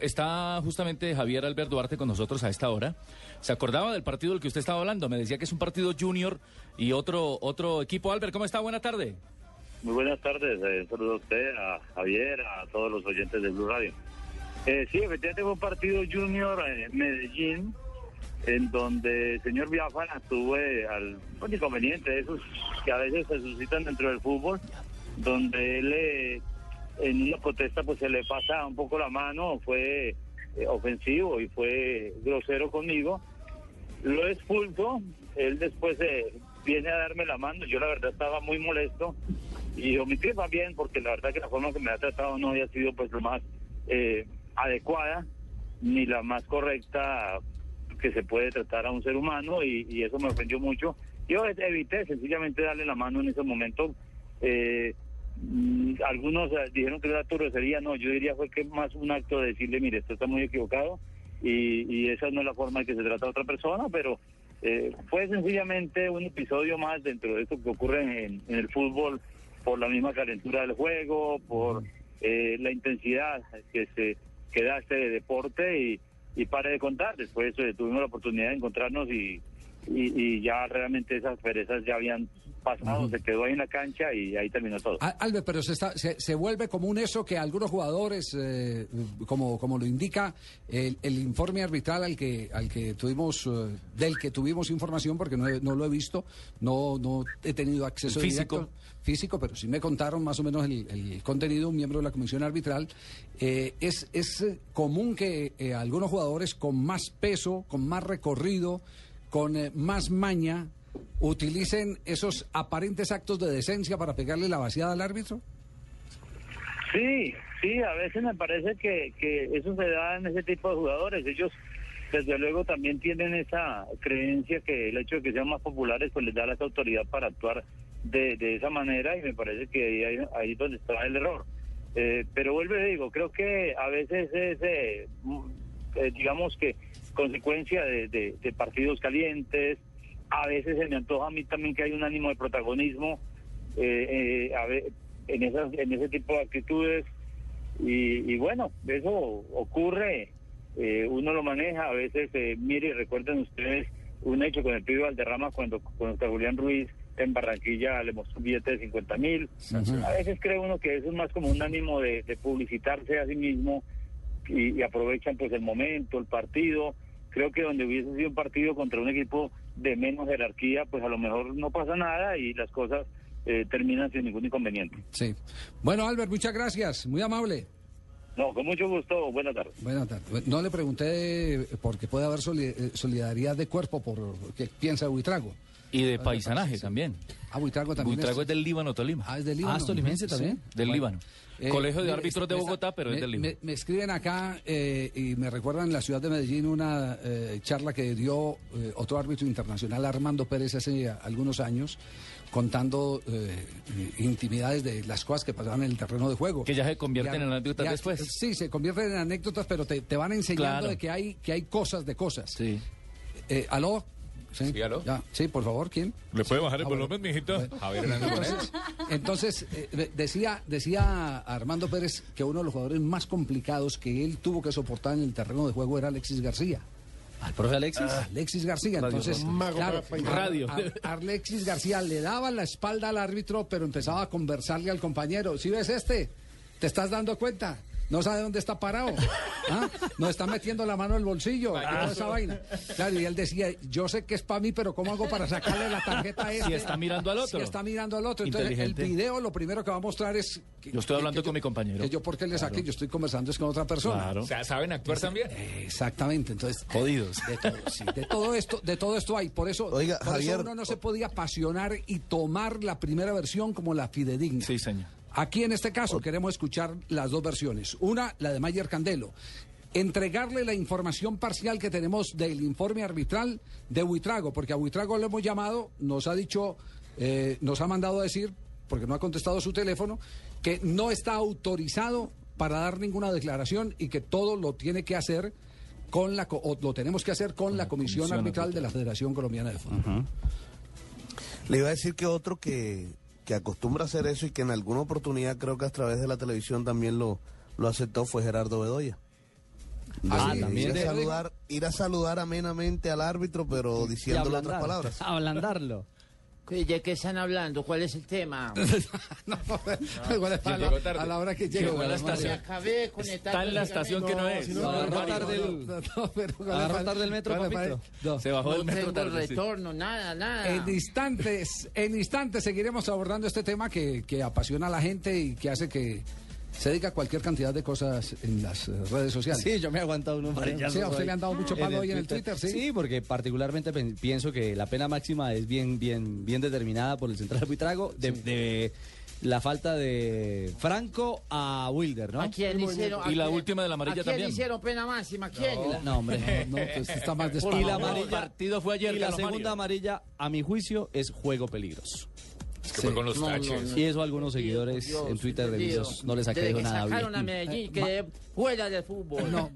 Está justamente Javier Albert Duarte con nosotros a esta hora. ¿Se acordaba del partido del que usted estaba hablando? Me decía que es un partido junior y otro, otro equipo. Albert, ¿cómo está? Buena tarde. Muy buenas tardes, eh, saludo a usted, a Javier, a todos los oyentes de Blue Radio. Eh, sí, efectivamente fue un partido junior en Medellín, en donde el señor Biafara tuve al un inconveniente esos que a veces se suscitan dentro del fútbol, donde él eh, en una protesta pues se le pasa un poco la mano, fue eh, ofensivo y fue grosero conmigo. Lo expulso, él después eh, viene a darme la mano, yo la verdad estaba muy molesto y omití también porque la verdad que la forma que me ha tratado no había sido pues lo más eh, adecuada ni la más correcta que se puede tratar a un ser humano y, y eso me ofendió mucho. Yo evité sencillamente darle la mano en ese momento. Eh, algunos eh, dijeron que era tu grosería, no, yo diría fue que más un acto de decirle, mire, esto está muy equivocado y, y esa no es la forma en que se trata a otra persona, pero eh, fue sencillamente un episodio más dentro de esto que ocurre en, en el fútbol por la misma calentura del juego, por eh, la intensidad que se que da este deporte y, y pare de contar. Después eh, tuvimos la oportunidad de encontrarnos y, y, y ya realmente esas perezas ya habían pasado, se quedó ahí en la cancha y ahí terminó todo. Al- Albert, pero se, está, se, se vuelve común eso que algunos jugadores, eh, como, como lo indica el, el informe arbitral al que, al que tuvimos, eh, del que tuvimos información, porque no, he- no lo he visto, no, no he tenido acceso físico. directo físico, pero sí me contaron más o menos el, el contenido, un miembro de la comisión arbitral. Eh, es es común que eh, algunos jugadores con más peso, con más recorrido, con eh, más maña, utilicen esos aparentes actos de decencia para pegarle la vaciada al árbitro. Sí, sí, a veces me parece que, que eso se da en ese tipo de jugadores. Ellos, desde luego, también tienen esa creencia que el hecho de que sean más populares, pues les da la autoridad para actuar de, de esa manera y me parece que ahí, ahí es donde está el error. Eh, pero vuelvo y digo, creo que a veces es, eh, eh, digamos que, consecuencia de, de- de partidos calientes. A veces se me antoja a mí también que hay un ánimo de protagonismo eh, eh, a en, esas, en ese tipo de actitudes. Y, y bueno, eso ocurre, eh, uno lo maneja, a veces, mire, y recuerden ustedes un hecho con el pibe Valderrama cuando, cuando Julián Ruiz en Barranquilla le mostró un billete de 50 mil. A veces cree uno que eso es más como un ánimo de, de publicitarse a sí mismo y, y aprovechan pues el momento, el partido. Creo que donde hubiese sido un partido contra un equipo de menos jerarquía, pues a lo mejor no pasa nada y las cosas eh, terminan sin ningún inconveniente. Sí. Bueno, Albert, muchas gracias. Muy amable. No, con mucho gusto. Buenas tardes. Buenas tardes. No le pregunté porque puede haber eh, solidaridad de cuerpo por qué piensa Buitrago. Y de paisanaje también. Ah, Buitrago también Buitrago es es, del Líbano, Tolima. Ah, es del Líbano. Ah, ¿es tolimense también? sí. Del Bueno. Líbano. Eh, Colegio de Árbitros de me- Bogotá, pero es del Líbano. Me, me escriben acá eh, y me recuerdan en la ciudad de Medellín una eh, charla que dio eh, otro árbitro internacional, Armando Pérez, hace algunos años, contando eh, intimidades de las cosas que pasaban en el terreno de juego. Que ya se convierten Ya- en anécdotas ya- después. Sí, se convierten en anécdotas, pero te, te van enseñando Claro. de que hay, que hay cosas de cosas. Sí. Eh, ¿Aló? Sí, Sí, ¿aló? Ya, sí, por favor, ¿quién? ¿Le puede bajar el Ah, volumen, mijito? Javier. Entonces, entonces eh, decía, decía Armando Pérez que uno de los jugadores más complicados que él tuvo que soportar en el terreno de juego era Alexis García. ¿Al profe Alexis? Alexis García, entonces, claro, Radio. a- a- Alexis García le daba la espalda al árbitro, pero empezaba a conversarle al compañero. ¿Sí ves este? ¿Te estás dando cuenta? No sabe dónde está parado. ¿Ah? Nos está metiendo la mano en el bolsillo. toda esa vaina. Claro, y él decía, yo sé que es para mí, pero ¿cómo hago para sacarle la tarjeta a este? Si está mirando al otro. Si está mirando al otro. Entonces, el video lo primero que va a mostrar es... que- Yo estoy hablando que con mi compañero. Que yo, porque le saqué? Yo estoy conversando es con otra persona. Claro. O sea, ¿saben actuar también? Exactamente, entonces Jodidos. De todo, sí, de todo esto, de todo esto hay, por eso, Oiga, por eso Javier, uno no se podía apasionar y tomar la primera versión como la fidedigna. Sí, señor. Aquí en este caso queremos escuchar las dos versiones. Una, la de Mayer Candelo. Entregarle la información parcial que tenemos del informe arbitral de Buitrago, porque a Buitrago lo hemos llamado, nos ha dicho, eh, nos ha mandado a decir, porque no ha contestado su teléfono, que no está autorizado para dar ninguna declaración y que todo lo tiene que hacer con la o lo tenemos que hacer con, la, comisión, comisión arbitral de la Federación Colombiana de Fútbol. Le iba a decir que otro que, que acostumbra a hacer eso y que en alguna oportunidad creo que a través de la televisión también lo, lo aceptó fue Gerardo Bedoya. Ah, ir, a saludar, ir a saludar amenamente al árbitro, pero diciéndole otras palabras. Ablandarlo. ¿De qué están hablando? ¿Cuál es el tema? no, igual es a, la, tarde. a la hora que llega. Llegó a la estación. acabé. Está en la estación que no es. no, agarró tarde el- No, pero ¿cuál Agarró tarde el metro, papito. no. Se bajó No del metro tengo tarde. sí. retorno, nada, nada. En instantes, en instantes seguiremos abordando este tema que, que apasiona a la gente y que hace que se diga cualquier cantidad de cosas en las eh, redes sociales. Sí, yo me he aguantado unos Sí, a usted le han dado mucho palo hoy en el Twitter, ¿sí? porque particularmente pienso que la pena máxima es bien, bien, bien determinada por el central arbitrago de, de la falta de Franco a Wilder, ¿no? ¿A quién le hicieron? Y a la quién- última de la amarilla ¿A quién también. le hicieron pena máxima? ¿A quién? No, hombre. No, pues está más Y despavado. la El amarilla, partido fue ayer, y la segunda Mario. amarilla, a mi juicio, es juego peligroso. Es que fue con los No, no, taches. no. Y eso a algunos seguidores Dios, en Twitter de no les ha caído nada sacaron a bien. Medellín, que fuera del fútbol. No,